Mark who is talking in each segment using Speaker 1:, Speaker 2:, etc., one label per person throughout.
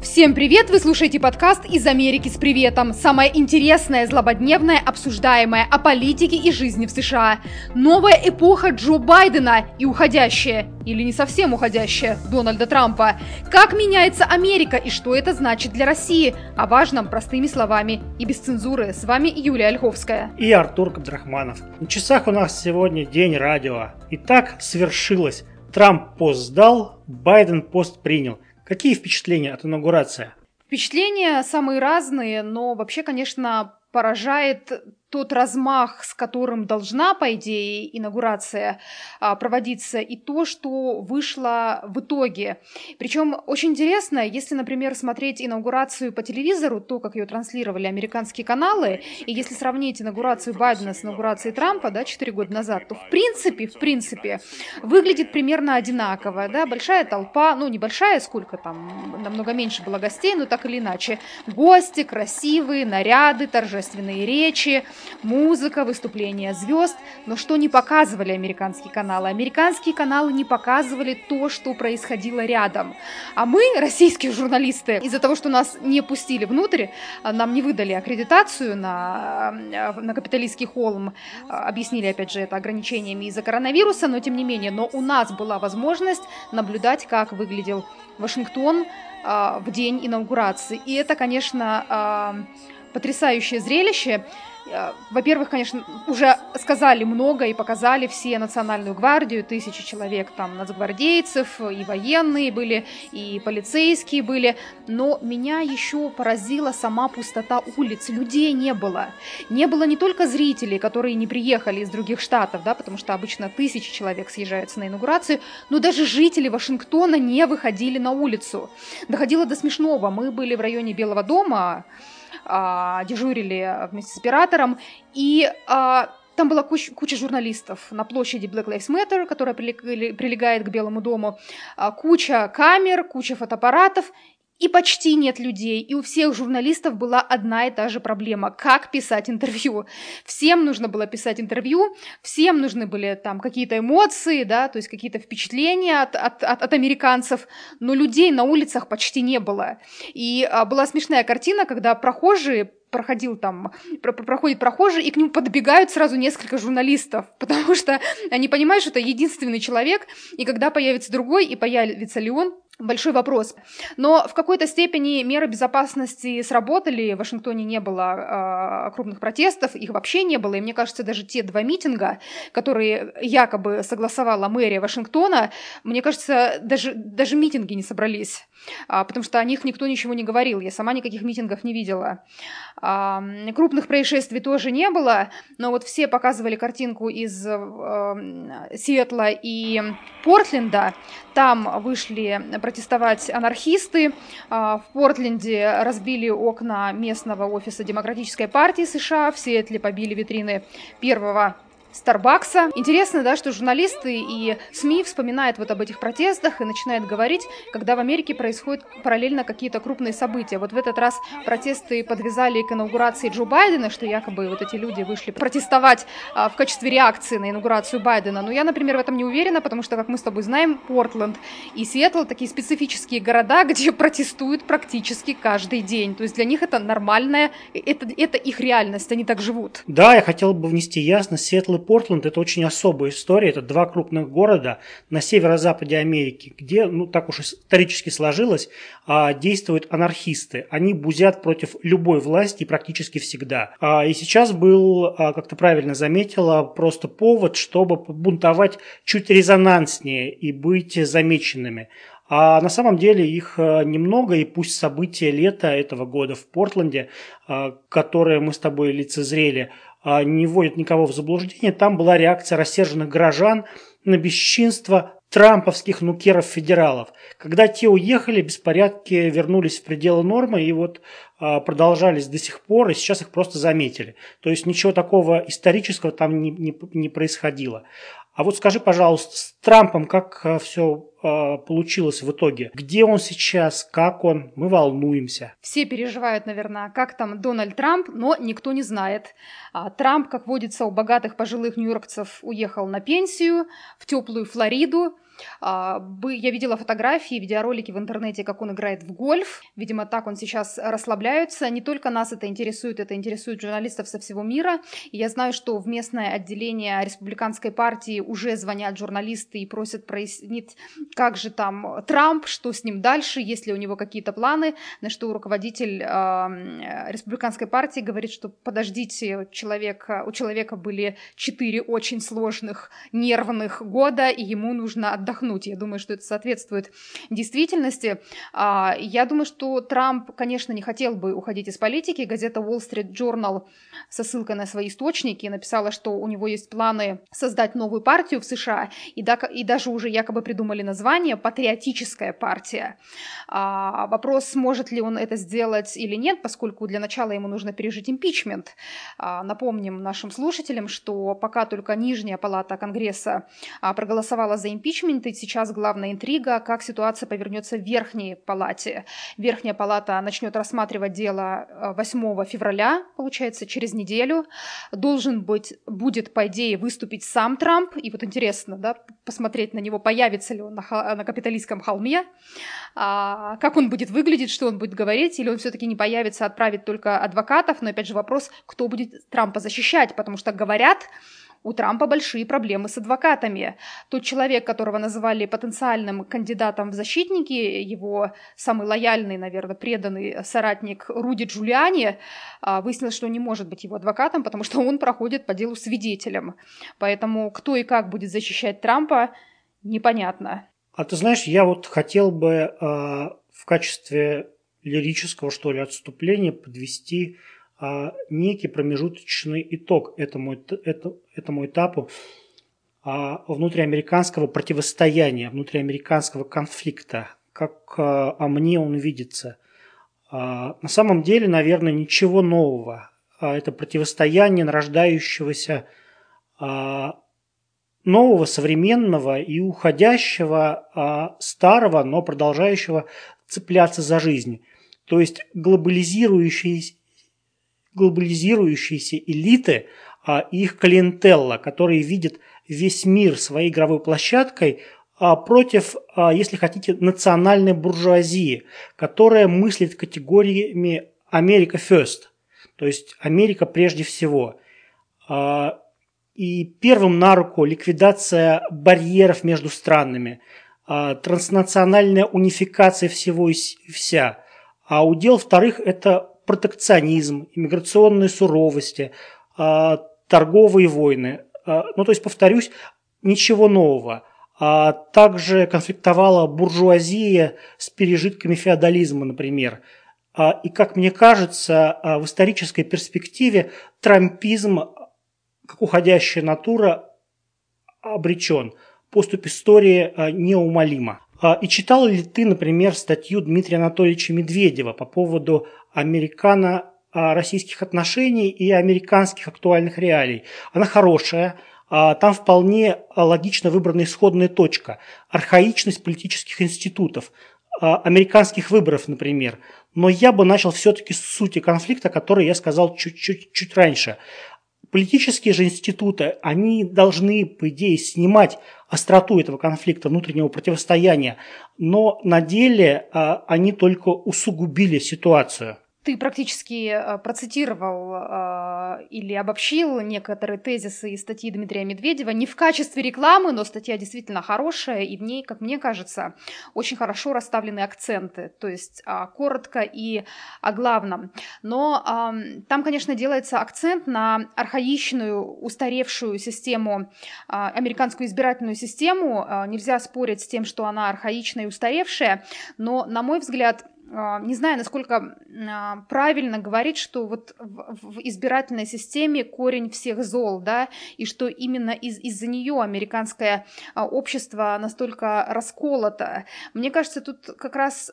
Speaker 1: Всем привет! Вы слушаете подкаст «Из Америки с приветом». Самое интересное, злободневное, обсуждаемое о политике и жизни в США. Новая эпоха Джо Байдена и уходящая, или не совсем уходящая, Дональда Трампа. Как меняется Америка и что это значит для России? О важном простыми словами и без цензуры. С вами Юлия Ольховская.
Speaker 2: И Артур Кабдрахманов. На часах у нас сегодня день радио. И так свершилось. Трамп пост сдал, Байден пост принял – Какие впечатления от инаугурации?
Speaker 1: Впечатления самые разные, но вообще, конечно, поражает тот размах, с которым должна, по идее, инаугурация а, проводиться, и то, что вышло в итоге. Причем очень интересно, если, например, смотреть инаугурацию по телевизору, то, как ее транслировали американские каналы, и если сравнить инаугурацию Байдена с инаугурацией Трампа, да, 4 года назад, то в принципе, в принципе, выглядит примерно одинаково, да, большая толпа, ну, небольшая, сколько там, намного меньше было гостей, но так или иначе, гости, красивые, наряды, торжественные речи, музыка, выступления звезд, но что не показывали американские каналы? Американские каналы не показывали то, что происходило рядом. А мы, российские журналисты, из-за того, что нас не пустили внутрь, а, нам не выдали аккредитацию на, а, на капиталистский холм, а, объяснили, опять же, это ограничениями из-за коронавируса, но тем не менее, но у нас была возможность наблюдать, как выглядел Вашингтон в день инаугурации. И это, конечно, потрясающее зрелище. Э, во-первых, конечно, уже сказали много и показали все национальную гвардию, тысячи человек там нацгвардейцев, и военные были, и полицейские были, но меня еще поразила сама пустота улиц, людей не было. Не было не только зрителей, которые не приехали из других штатов, да, потому что обычно тысячи человек съезжаются на инаугурацию, но даже жители Вашингтона не выходили на улицу. Доходило до смешного. Мы были в районе Белого дома, а, дежурили вместе с оператором, и а, там была куча, куча журналистов на площади Black Lives Matter, которая прилегает к Белому дому, а, куча камер, куча фотоаппаратов, и почти нет людей, и у всех журналистов была одна и та же проблема – как писать интервью. Всем нужно было писать интервью, всем нужны были там какие-то эмоции, да, то есть какие-то впечатления от, от, от, от американцев, но людей на улицах почти не было. И а, была смешная картина, когда прохожие проходил там, про проходит прохожий, и к нему подбегают сразу несколько журналистов, потому что они понимают, что это единственный человек, и когда появится другой, и появится ли он, Большой вопрос. Но в какой-то степени меры безопасности сработали. В Вашингтоне не было э, крупных протестов, их вообще не было. И мне кажется, даже те два митинга, которые якобы согласовала мэрия Вашингтона, мне кажется, даже, даже митинги не собрались, э, потому что о них никто ничего не говорил. Я сама никаких митингов не видела. Э, крупных происшествий тоже не было, но вот все показывали картинку из э, Сиэтла и Портленда. Там вышли протестовать анархисты. А, в Портленде разбили окна местного офиса Демократической партии США, в Сиэтле побили витрины первого Старбакса. Интересно, да, что журналисты и СМИ вспоминают вот об этих протестах и начинают говорить, когда в Америке происходят параллельно какие-то крупные события. Вот в этот раз протесты подвязали к инаугурации Джо Байдена, что якобы вот эти люди вышли протестовать а, в качестве реакции на инаугурацию Байдена. Но я, например, в этом не уверена, потому что, как мы с тобой знаем, Портленд и Сиэтл такие специфические города, где протестуют практически каждый день. То есть для них это нормальная, это, это их реальность, они так живут.
Speaker 2: Да, я хотел бы внести ясность. Сиэтл и Портленд – это очень особая история. Это два крупных города на северо-западе Америки, где, ну так уж исторически сложилось, а, действуют анархисты. Они бузят против любой власти практически всегда. А, и сейчас был, а, как ты правильно заметила, просто повод, чтобы бунтовать чуть резонанснее и быть замеченными. А на самом деле их немного, и пусть события лета этого года в Портленде, которые мы с тобой лицезрели, а, не вводят никого в заблуждение, там была реакция рассерженных горожан на бесчинство трамповских нукеров-федералов. Когда те уехали, беспорядки вернулись в пределы нормы и вот продолжались до сих пор, и сейчас их просто заметили. То есть ничего такого исторического там не, не, не происходило. А вот скажи, пожалуйста, с Трампом как все э, получилось в итоге. Где он сейчас, как он, мы волнуемся.
Speaker 1: Все переживают, наверное, как там Дональд Трамп, но никто не знает. А Трамп, как водится у богатых пожилых нью-йоркцев, уехал на пенсию в теплую Флориду. А, я видела фотографии, видеоролики в интернете, как он играет в гольф. Видимо, так он сейчас расслабляется. Не только нас это интересует, это интересует журналистов со всего мира. И я знаю, что в местное отделение республиканской партии уже звонят журналисты и просят прояснить, как же там Трамп, что с ним дальше, есть ли у него какие-то планы, на что руководитель э, республиканской партии говорит, что подождите, человек, у человека были четыре очень сложных нервных года, и ему нужно отдохнуть отдохнуть. Я думаю, что это соответствует действительности. А, я думаю, что Трамп, конечно, не хотел бы уходить из политики. Газета Wall Street Journal со ссылкой на свои источники написала, что у него есть планы создать новую партию в США, и, да, и даже уже якобы придумали название «Патриотическая партия». А, вопрос, сможет ли он это сделать или нет, поскольку для начала ему нужно пережить импичмент. А, напомним нашим слушателям, что пока только нижняя палата Конгресса проголосовала за импичмент, парламента. И сейчас главная интрига, как ситуация повернется в Верхней палате. Верхняя палата начнет рассматривать дело 8 э, февраля, получается, через неделю. Должен быть, будет, по идее, выступить сам Трамп. И вот интересно, да, посмотреть на него, появится ли он на, на капиталистском холме, а, как он будет выглядеть, что он будет говорить, или он все-таки не появится, отправит только адвокатов. Но опять же вопрос, кто будет Трампа защищать, потому что говорят, у Трампа большие проблемы с адвокатами. Тот человек, которого называли потенциальным кандидатом в защитники, его самый лояльный, наверное, преданный соратник Руди Джулиани, а, выяснилось, что он не может быть его адвокатом, потому что он проходит по делу свидетелем. Поэтому кто и как будет защищать Трампа, непонятно.
Speaker 2: А ты знаешь, я вот хотел бы э, в качестве лирического, что ли, отступления подвести а, некий промежуточный итог этому, это, этому этапу а, внутриамериканского противостояния, внутриамериканского конфликта, как а, а мне он видится. А, на самом деле, наверное, ничего нового. А, это противостояние нарождающегося а, нового, современного и уходящего а, старого, но продолжающего цепляться за жизнь. То есть глобализирующийся глобализирующиеся элиты а, их клиентелла, которые видят весь мир своей игровой площадкой а, против, а, если хотите, национальной буржуазии, которая мыслит категориями «Америка first», то есть «Америка прежде всего». И первым на руку ликвидация барьеров между странами, транснациональная унификация всего и вся. А удел вторых – это протекционизм, иммиграционные суровости, а, торговые войны. А, ну, то есть, повторюсь, ничего нового. А также конфликтовала буржуазия с пережитками феодализма, например. И, как мне кажется, в исторической перспективе трампизм, как уходящая натура, обречен. Поступ истории неумолима. И читал ли ты, например, статью Дмитрия Анатольевича Медведева по поводу американо-российских отношений и американских актуальных реалий. Она хорошая, а, там вполне логично выбрана исходная точка. Архаичность политических институтов, а, американских выборов, например. Но я бы начал все-таки с сути конфликта, который я сказал чуть-чуть раньше. Политические же институты, они должны, по идее, снимать остроту этого конфликта, внутреннего противостояния, но на деле а, они только усугубили ситуацию.
Speaker 1: Ты практически э, процитировал э, или обобщил некоторые тезисы из статьи Дмитрия Медведева не в качестве рекламы, но статья действительно хорошая, и в ней, как мне кажется, очень хорошо расставлены акценты, то есть э, коротко и о главном. Но э, там, конечно, делается акцент на архаичную, устаревшую систему, э, американскую избирательную систему. Э, нельзя спорить с тем, что она архаичная и устаревшая, но, на мой взгляд, не знаю, насколько а, правильно говорить, что вот в избирательной системе корень всех зол, да, и что именно из- из-за нее американское а, общество настолько расколото. Мне кажется, тут как раз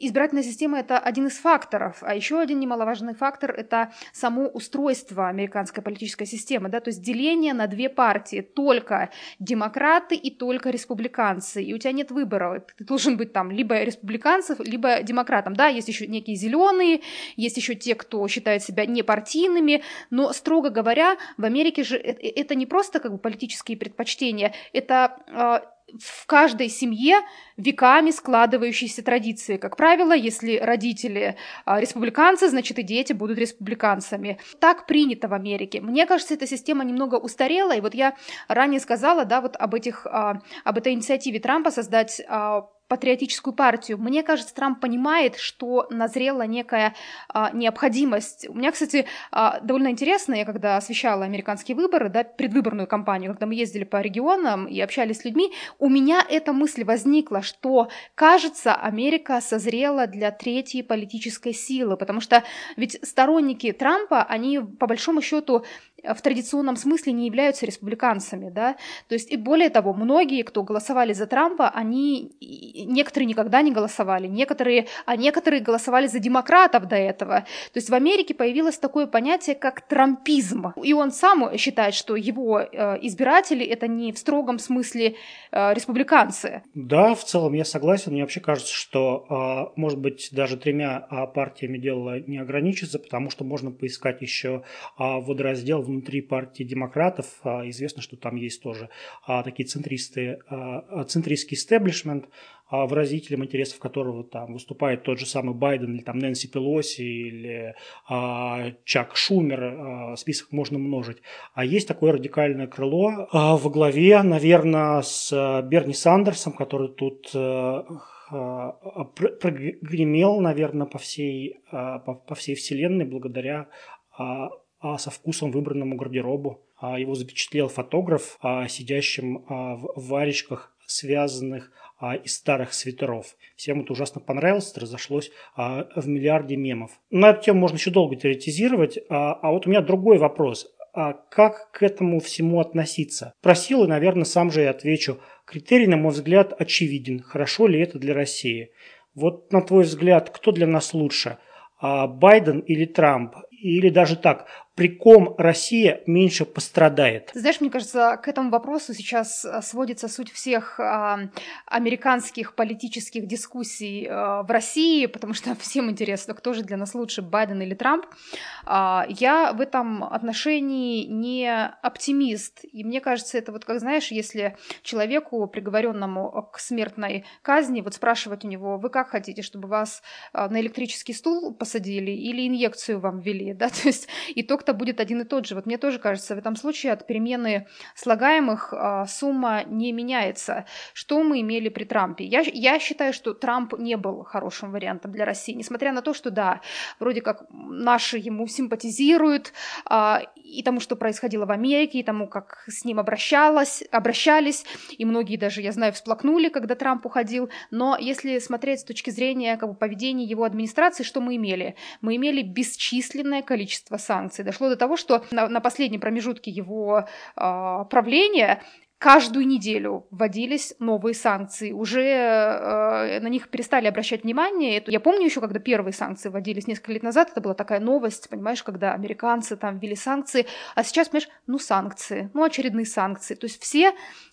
Speaker 1: избирательная система это один из факторов, а еще один немаловажный фактор это само устройство американской политической системы, да, то есть деление на две партии, только демократы и только республиканцы, и у тебя нет выбора, ты должен быть там либо республиканцев, либо демократам. Да, есть еще некие зеленые, есть еще те, кто считает себя непартийными, но, строго говоря, в Америке же э, э, это не просто как бы политические предпочтения, это а, в каждой семье веками складывающиеся традиции. Как правило, если родители а, республиканцы, значит и дети будут республиканцами. Так принято в Америке. Мне кажется, эта система немного устарела. И вот я ранее сказала, да, вот об этих, а, об этой инициативе Трампа создать патриотическую партию. Мне кажется, Трамп понимает, что назрела некая а, необходимость. У меня, кстати, а, довольно интересно, я когда освещала американские выборы, да, предвыборную кампанию, когда мы ездили по регионам и общались с людьми, у меня эта мысль возникла, что, кажется, Америка созрела для третьей политической силы, потому что ведь сторонники Трампа, они по большому счету в традиционном смысле не являются республиканцами, да, то есть и более того, многие, кто голосовали за Трампа, они, некоторые никогда не голосовали, некоторые, а некоторые голосовали за демократов до этого, то есть в Америке появилось такое понятие, как трампизм, и он сам считает, что его э, избиратели это не в строгом смысле э, республиканцы.
Speaker 2: Да, в целом я согласен, мне вообще кажется, что, э, может быть, даже тремя партиями дело не ограничится, потому что можно поискать еще водораздел внутри партии демократов. А, известно, что там есть тоже а, такие центристы, а, центристский истеблишмент, выразителем интересов которого там выступает тот же самый Байден или там Нэнси Пелоси или а, Чак Шумер, а, список можно множить. А есть такое радикальное крыло а, во главе, наверное, с Берни Сандерсом, который тут прогремел, наверное, по всей, по, по всей вселенной благодаря со вкусом выбранному гардеробу. А, его запечатлел фотограф, а, сидящим в варежках, связанных из старых свитеров. Всем это ужасно понравилось, это разошлось в миллиарде мемов. На эту тему можно еще долго теоретизировать, а вот у меня другой вопрос. А как к этому всему относиться? Просил и, наверное, сам же и отвечу. Критерий, на мой взгляд, очевиден. Хорошо ли это для России? Вот на твой взгляд, кто для нас лучше? Байден или Трамп? Или даже так, при ком Россия меньше пострадает?
Speaker 1: Знаешь, мне кажется, к этому вопросу сейчас э, сводится суть всех э, американских политических дискуссий э, в России, потому что всем интересно, кто же для нас лучше, Байден или Трамп. Э, я в этом отношении не оптимист. И мне кажется, это вот как, знаешь, если человеку, приговоренному к смертной казни, вот спрашивать у него, вы как хотите, чтобы вас э, на электрический стул посадили или инъекцию вам ввели, да, то есть итог итог-то будет один и тот же. Вот мне тоже кажется, в этом случае от перемены слагаемых а, сумма не меняется. Что мы имели при Трампе? Я, я считаю, что Трамп не был хорошим вариантом для России, несмотря на то, что, да, вроде как наши ему симпатизируют, а, и тому, что происходило в Америке, и тому, как с ним обращалась, обращались, и многие даже, я знаю, всплакнули, когда Трамп уходил, но если смотреть с точки зрения как бы, поведения его администрации, что мы имели? Мы имели бесчисленное количество санкций, дошло до того, что на, на последнем промежутке его э, правления каждую неделю вводились новые санкции. Уже э, на них перестали обращать внимание. Это, я помню еще, когда первые санкции вводились несколько лет назад, это была такая новость, понимаешь, когда американцы там ввели санкции, а сейчас, понимаешь, ну санкции, ну очередные санкции. То есть все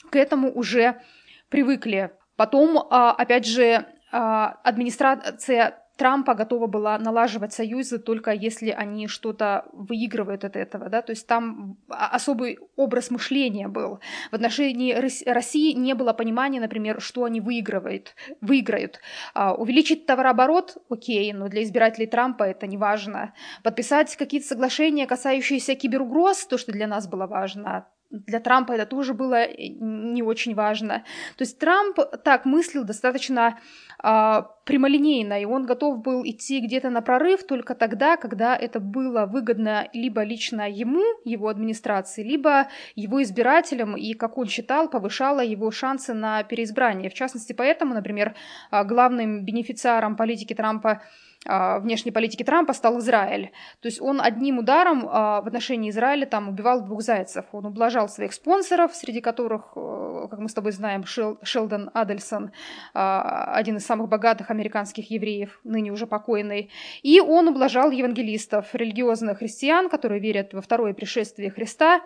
Speaker 1: к этому уже привыкли. Потом, э, опять же, администрация Трампа готова была налаживать союзы только если они что-то выигрывают от этого, да, то есть там особый образ мышления был. В отношении России не было понимания, например, что они выигрывают, выиграют. А, увеличить товарооборот, окей, но для избирателей Трампа это не важно. Подписать какие-то соглашения, касающиеся киберугроз, то, что для нас было важно, для Трампа это тоже было не очень важно. То есть Трамп так мыслил достаточно а, прямолинейно, и он готов был идти где-то на прорыв только тогда, когда это было выгодно либо лично ему, его администрации, либо его избирателям, и, как он считал, повышало его шансы на переизбрание. В частности, поэтому, например, а, главным бенефициаром политики Трампа внешней политики Трампа стал Израиль. То есть он одним ударом а, в отношении Израиля там убивал двух зайцев. Он ублажал своих спонсоров, среди которых, э, как мы с тобой знаем, Шел, Шелдон Адельсон, а, один из самых богатых американских евреев, ныне уже покойный. И он ублажал евангелистов, религиозных христиан, которые верят во второе пришествие Христа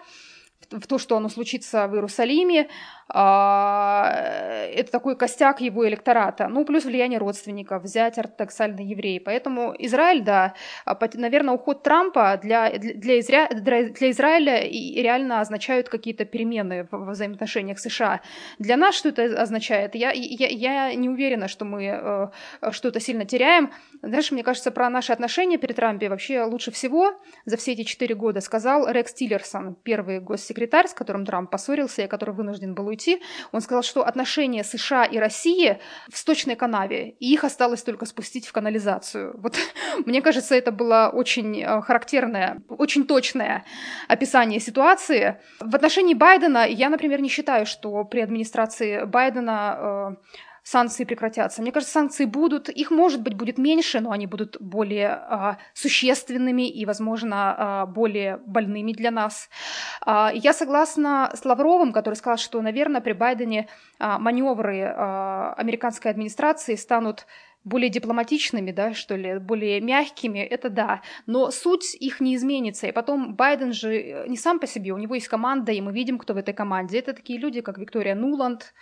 Speaker 1: в то, что оно случится в Иерусалиме, а, это такой костяк его электората. Ну, плюс влияние родственников, взять ортодоксальные евреи. Поэтому Израиль, да, а, наверное, уход Трампа для, для, Изра... для Израиля реально означают какие-то перемены в взаимоотношениях США. Для нас что это означает? Я, я, я не уверена, что мы э, что-то сильно теряем. Знаешь, мне кажется, про наши отношения при Трампе вообще лучше всего за все эти четыре года сказал Рекс Тиллерсон, первый госсекретарь, с которым Трамп поссорился и который вынужден был уйти уйти, он сказал, что отношения США и России в сточной канаве, и их осталось только спустить в канализацию. Вот мне кажется, это было очень э, характерное, очень точное описание ситуации. В отношении Байдена я, например, не считаю, что при администрации Байдена э, санкции прекратятся. Мне кажется, санкции будут, их, может быть, будет меньше, но они будут более а, существенными и, возможно, а, более больными для нас. А, я согласна с Лавровым, который сказал, что, наверное, при Байдене а, маневры а, американской администрации станут более дипломатичными, да, что ли, более мягкими, это да, но суть их не изменится. И потом Байден же э, не сам по себе, у него есть команда, и мы видим, кто в этой команде. Это такие люди, как Виктория Нуланд,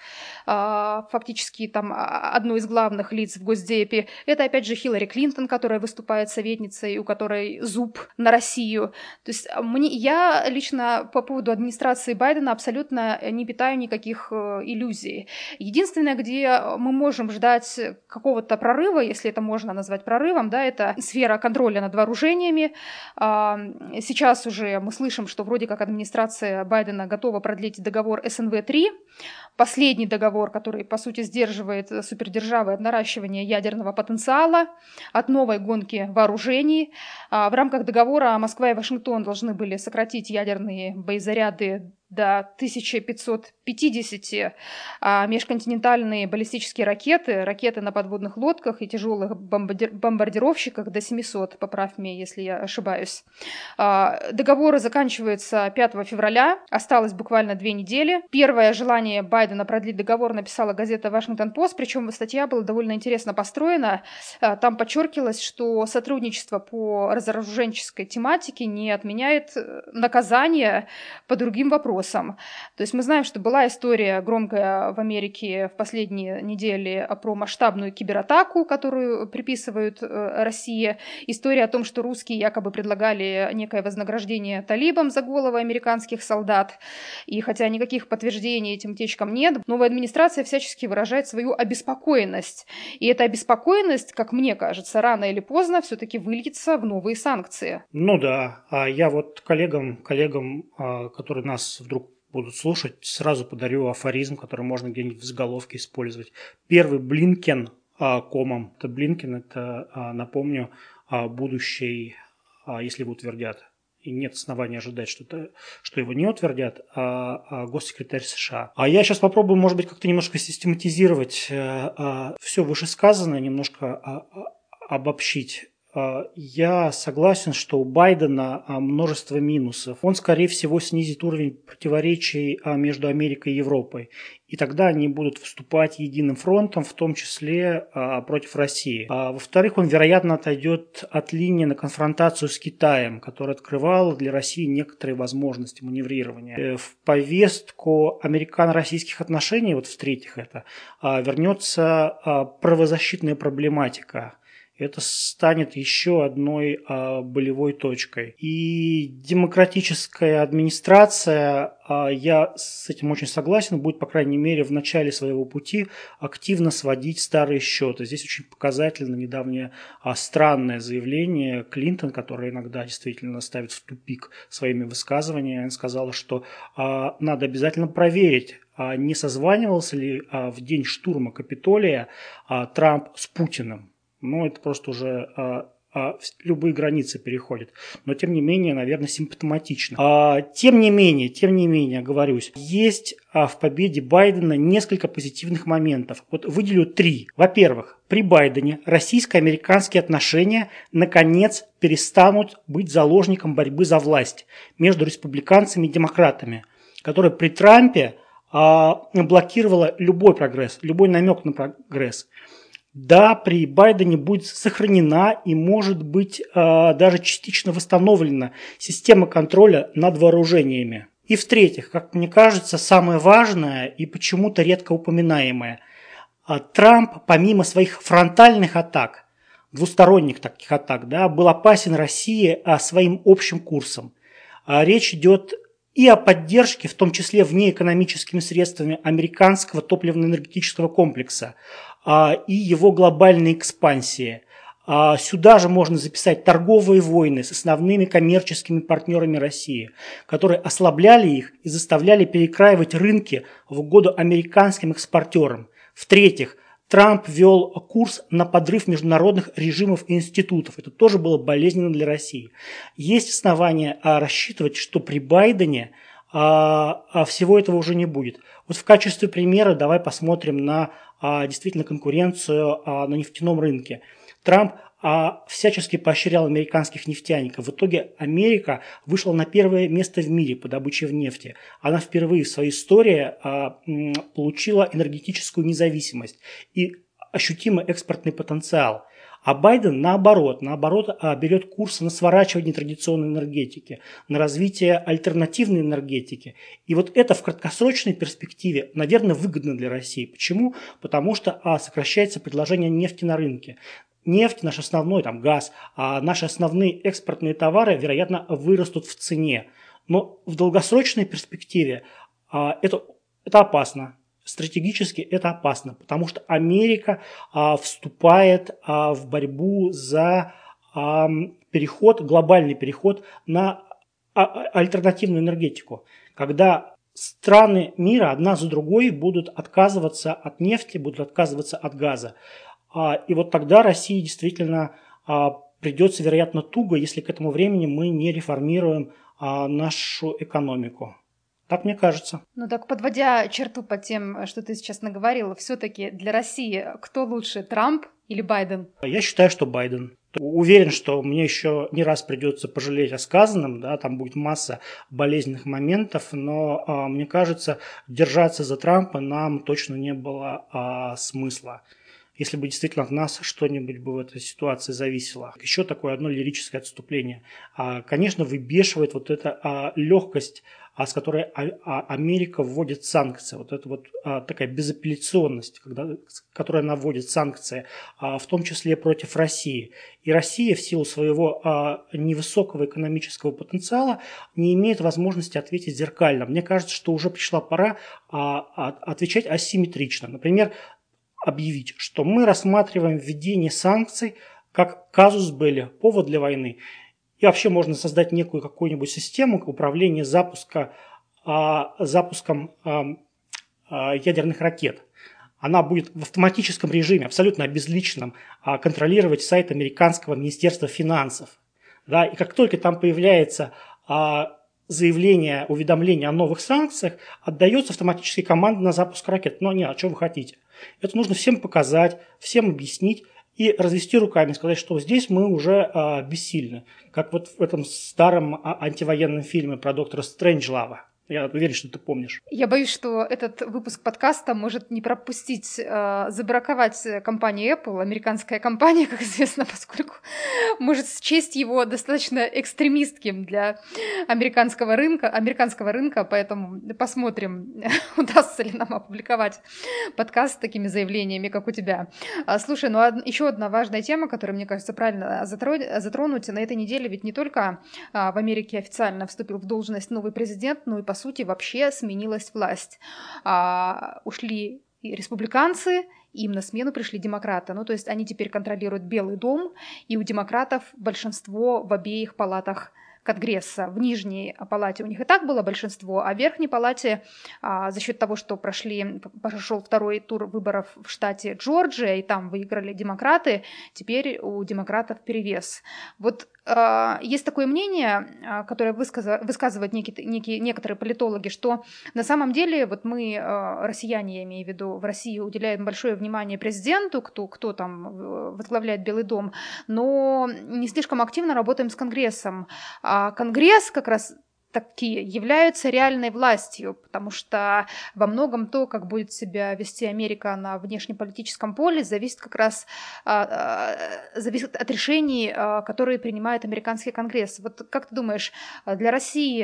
Speaker 1: а, фактически там а, одно из главных лиц в Госдепе. Это, опять же, Хиллари Клинтон, которая выступает советницей, у которой зуб на Россию. То есть а, мне, я лично по поводу администрации Байдена абсолютно не питаю никаких э, иллюзий. Единственное, где мы можем ждать какого-то прорыва, прорыва, если это можно назвать прорывом, да, это сфера контроля над вооружениями. А, сейчас уже мы слышим, что вроде как администрация Байдена готова продлить договор СНВ-3, последний договор, который, по сути, сдерживает супердержавы от наращивания ядерного потенциала, от новой гонки вооружений. А, в рамках договора Москва и Вашингтон должны были сократить ядерные боезаряды до 1550 а межконтинентальные баллистические ракеты, ракеты на подводных лодках и тяжелых бомбардировщиках до 700, поправь меня, если я ошибаюсь. А, договор заканчивается 5 февраля, осталось буквально две недели. Первое желание Байдена продлить договор написала газета «Вашингтон-Пост», причем статья была довольно интересно построена. А, там подчеркивалось, что сотрудничество по разоруженческой тематике не отменяет э, наказания по другим вопросам вопросам. То есть мы знаем, что была история громкая в Америке в последние недели про масштабную кибератаку, которую приписывают э, России. История о том, что русские якобы предлагали некое вознаграждение талибам за головы американских солдат. И хотя никаких подтверждений этим утечкам нет, новая администрация всячески выражает свою обеспокоенность. И эта обеспокоенность, как мне кажется, рано или поздно все-таки выльется в новые санкции.
Speaker 2: Ну да, а я вот коллегам, коллегам, а, которые нас вдруг будут слушать, сразу подарю афоризм, который можно где-нибудь в заголовке использовать. Первый Блинкен а, комом. Это Блинкен, это, а, напомню, а, будущий, если его утвердят, и нет основания ожидать, что, это, что его не утвердят, а, а госсекретарь США. А я сейчас попробую, может быть, как-то немножко систематизировать а, а, все вышесказанное, немножко а, а, обобщить. А, я согласен, что у Байдена а, множество минусов. Он, скорее всего, снизит уровень противоречий а, между Америкой и Европой. И тогда они будут выступать единым фронтом, в том числе против России. Во-вторых, он, вероятно, отойдет от линии на конфронтацию с Китаем, которая открывала для России некоторые возможности маневрирования. Э, в повестку американо-российских отношений, вот в-третьих это, вернется правозащитная проблематика – это станет еще одной а, болевой точкой. И демократическая администрация, а, я с этим очень согласен, будет, по крайней мере, в начале своего пути активно сводить старые счеты. Здесь очень показательно недавнее а, странное заявление Клинтон, которое иногда действительно ставит в тупик своими высказываниями. Она сказала, что а, надо обязательно проверить, а, не созванивался ли а, в день штурма Капитолия а, Трамп с Путиным ну, это просто уже а, а, любые границы переходит. Но, тем не менее, наверное, симптоматично. А, тем не менее, тем не менее, говорюсь, есть а, в победе Байдена несколько позитивных моментов. Вот выделю три. Во-первых, при Байдене российско-американские отношения наконец перестанут быть заложником борьбы за власть между республиканцами и демократами, которая при Трампе а, блокировала любой прогресс, любой намек на прогресс да, при Байдене будет сохранена и может быть э, даже частично восстановлена система контроля над вооружениями. И в-третьих, как мне кажется, самое важное и почему-то редко упоминаемое, э, Трамп помимо своих фронтальных атак, двусторонних таких атак, да, был опасен России а, своим общим курсом. А, речь идет и о поддержке, в том числе внеэкономическими средствами американского топливно-энергетического комплекса, а, и его глобальной экспансии. А, сюда же можно записать торговые войны с основными коммерческими партнерами России, которые ослабляли их и заставляли перекраивать рынки в угоду американским экспортерам. В-третьих, Трамп вел курс на подрыв международных режимов и институтов. Это тоже было болезненно для России. Есть основания а, рассчитывать, что при Байдене всего этого уже не будет. Вот в качестве примера давай посмотрим на а, действительно конкуренцию а, на нефтяном рынке. Трамп а, всячески поощрял американских нефтяников. В итоге Америка вышла на первое место в мире по добыче в нефти. Она впервые в своей истории а, получила энергетическую независимость и ощутимый экспортный потенциал. А Байден наоборот, наоборот а, берет курс на сворачивание традиционной энергетики, на развитие альтернативной энергетики. И вот это в краткосрочной перспективе, наверное, выгодно для России. Почему? Потому что а, сокращается предложение нефти на рынке нефть, наш основной там, газ, а наши основные экспортные товары, вероятно, вырастут в цене. Но в долгосрочной перспективе а, это, это опасно стратегически это опасно, потому что Америка а, вступает а, в борьбу за а, переход, глобальный переход на а, альтернативную энергетику, когда страны мира одна за другой будут отказываться от нефти, будут отказываться от газа. А, и вот тогда России действительно а, придется, вероятно, туго, если к этому времени мы не реформируем а, нашу экономику. Так мне кажется.
Speaker 1: Ну так подводя черту под тем, что ты сейчас наговорила, все-таки для России кто лучше, Трамп или Байден?
Speaker 2: Я считаю, что Байден. Уверен, что мне еще не раз придется пожалеть о сказанном, да, там будет масса болезненных моментов, но а, мне кажется, держаться за Трампа нам точно не было а, смысла если бы действительно от нас что-нибудь бы в этой ситуации зависело. Еще такое одно лирическое отступление. А, конечно, выбешивает вот эта а, легкость а с которой а, а, Америка вводит санкции. Вот это вот а, такая безапелляционность, когда, которая она вводит санкции, в том числе против России. И Россия в силу своего невысокого экономического потенциала не имеет возможности ответить зеркально. Мне кажется, что уже пришла пора отвечать асимметрично. Например, объявить, что мы рассматриваем введение санкций как казус были, повод для войны. И вообще можно создать некую какую-нибудь систему управления запуска, а, запуском а, ядерных ракет. Она будет в автоматическом режиме, абсолютно обезличенном, а, контролировать сайт американского министерства финансов. Да, и как только там появляется заявление, уведомление о новых санкциях, отдается автоматически команда на запуск ракет. Но нет, а что вы хотите? Это нужно всем показать, всем объяснить и развести руками, сказать, что здесь мы уже а, бессильны. Как вот в этом старом а, антивоенном фильме про доктора Стрэнджлава. Я уверен, что ты помнишь.
Speaker 1: Я боюсь, что этот выпуск подкаста может не пропустить, э, забраковать компанию Apple, американская компания, как известно, поскольку может счесть его достаточно экстремистским для американского рынка, американского рынка, поэтому посмотрим, удастся ли нам опубликовать подкаст с такими заявлениями, как у тебя. А, слушай, ну еще одна важная тема, которую, мне кажется, правильно затронуть, на этой неделе ведь не только а, в Америке официально вступил в должность новый президент, но и по сути, вообще сменилась власть. А, ушли республиканцы, им на смену пришли демократы. Ну, то есть они теперь контролируют Белый дом, и у демократов большинство в обеих палатах Конгресса. В нижней палате у них и так было большинство, а в верхней палате а, за счет того, что прошли, прошел второй тур выборов в штате Джорджия, и там выиграли демократы, теперь у демократов перевес. Вот есть такое мнение, а, которое высказывают некие, некие, некоторые политологи, что на самом деле вот мы, а, россияне, я имею в виду, в России уделяем большое внимание президенту, кто, кто там возглавляет Белый дом, но не слишком активно работаем с Конгрессом. А Конгресс как раз такие являются реальной властью, потому что во многом то, как будет себя вести Америка на внешнеполитическом поле, зависит как раз а, а, зависит от решений, а, которые принимает американский Конгресс. Вот как ты думаешь, для России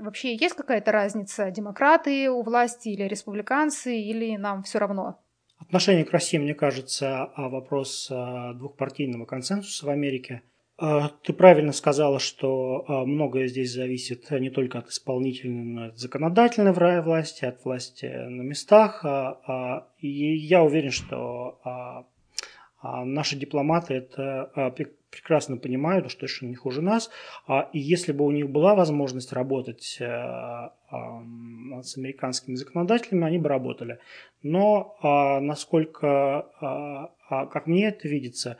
Speaker 1: вообще есть какая-то разница, демократы у власти или республиканцы, или нам все равно?
Speaker 2: Отношение к России, мне кажется, вопрос двухпартийного консенсуса в Америке – ты правильно сказала, что а, многое здесь зависит не только от исполнительной, но и от законодательной власти, от власти на местах. А, и я уверен, что наши дипломаты это прекрасно понимают, что это не хуже нас. И если бы у них была возможность работать с американскими законодателями, они бы работали. Но насколько, как мне это видится,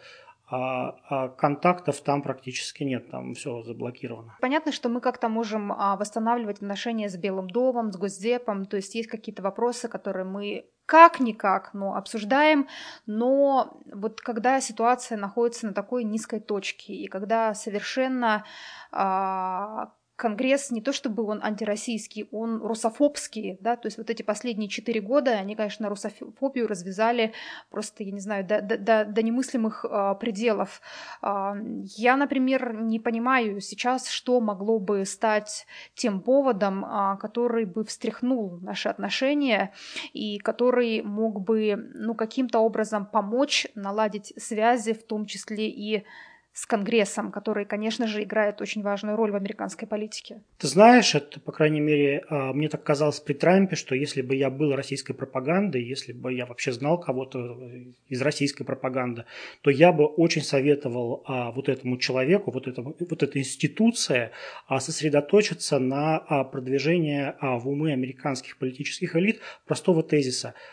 Speaker 2: а, а контактов там практически нет, там все заблокировано.
Speaker 1: Понятно, что мы как-то можем а, восстанавливать отношения с Белым домом, с Госдепом, то есть есть какие-то вопросы, которые мы как-никак, но обсуждаем, но вот когда ситуация находится на такой низкой точке, и когда совершенно а, Конгресс не то чтобы он антироссийский, он русофобский, да, то есть вот эти последние четыре года, они, конечно, русофобию развязали просто, я не знаю, до, до, до немыслимых э, пределов. Э, я, например, не понимаю сейчас, что могло бы стать тем поводом, э, который бы встряхнул наши отношения и который мог бы, ну, каким-то образом помочь наладить связи, в том числе и с Конгрессом, который, конечно же, играет очень важную роль в американской политике.
Speaker 2: Ты знаешь, это, по крайней мере, а, мне так казалось при Трампе, что если бы я был российской пропагандой, если бы я вообще знал кого-то из российской пропаганды, то я бы очень советовал а, вот этому человеку, вот, этому, вот этой институции а, сосредоточиться на продвижении в умы американских политических элит простого тезиса –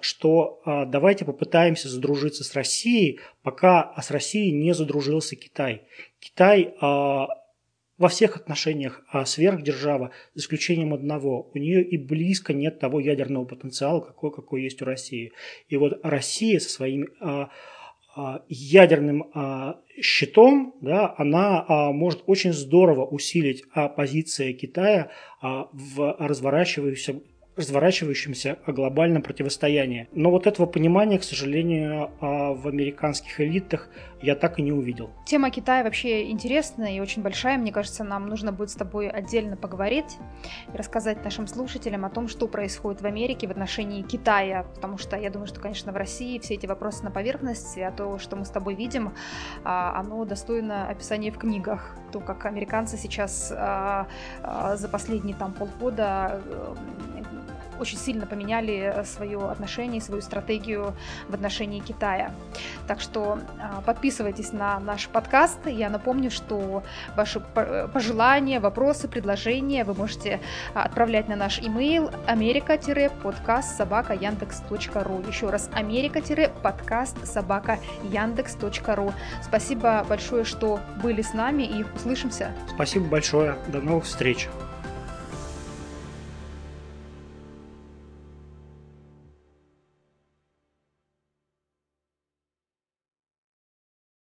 Speaker 2: что а, давайте попытаемся задружиться с Россией, пока с Россией не задружился Китай. Китай а, во всех отношениях сверхдержава, за исключением одного. У нее и близко нет того ядерного потенциала, какой, какой есть у России. И вот Россия со своим ядерным щитом, да, она может очень здорово усилить позиции Китая в разворачивающемся разворачивающемся глобальном противостоянии. Но вот этого понимания, к сожалению, а, в американских элитах я так и не увидел.
Speaker 1: Тема Китая вообще интересная и очень большая. Мне кажется, нам нужно будет с тобой отдельно поговорить и рассказать нашим слушателям о том, что происходит в Америке в отношении Китая. Потому что я думаю, что, конечно, в России все эти вопросы на поверхности, а то, что мы с тобой видим, а, оно достойно описания в книгах. То, как американцы сейчас а, за последние там полгода э, очень сильно поменяли э, свое отношение, свою стратегию в отношении Китая. Так что а, подписывайтесь на наш подкаст. Я напомню, что ваши э, пожелания, вопросы, предложения вы можете а, отправлять на наш email америка-подкаст собака яндекс.ру. Еще раз америка-подкаст собака яндекс.ру. Спасибо большое, что были с нами и услышимся.
Speaker 2: Спасибо большое. До новых встреч.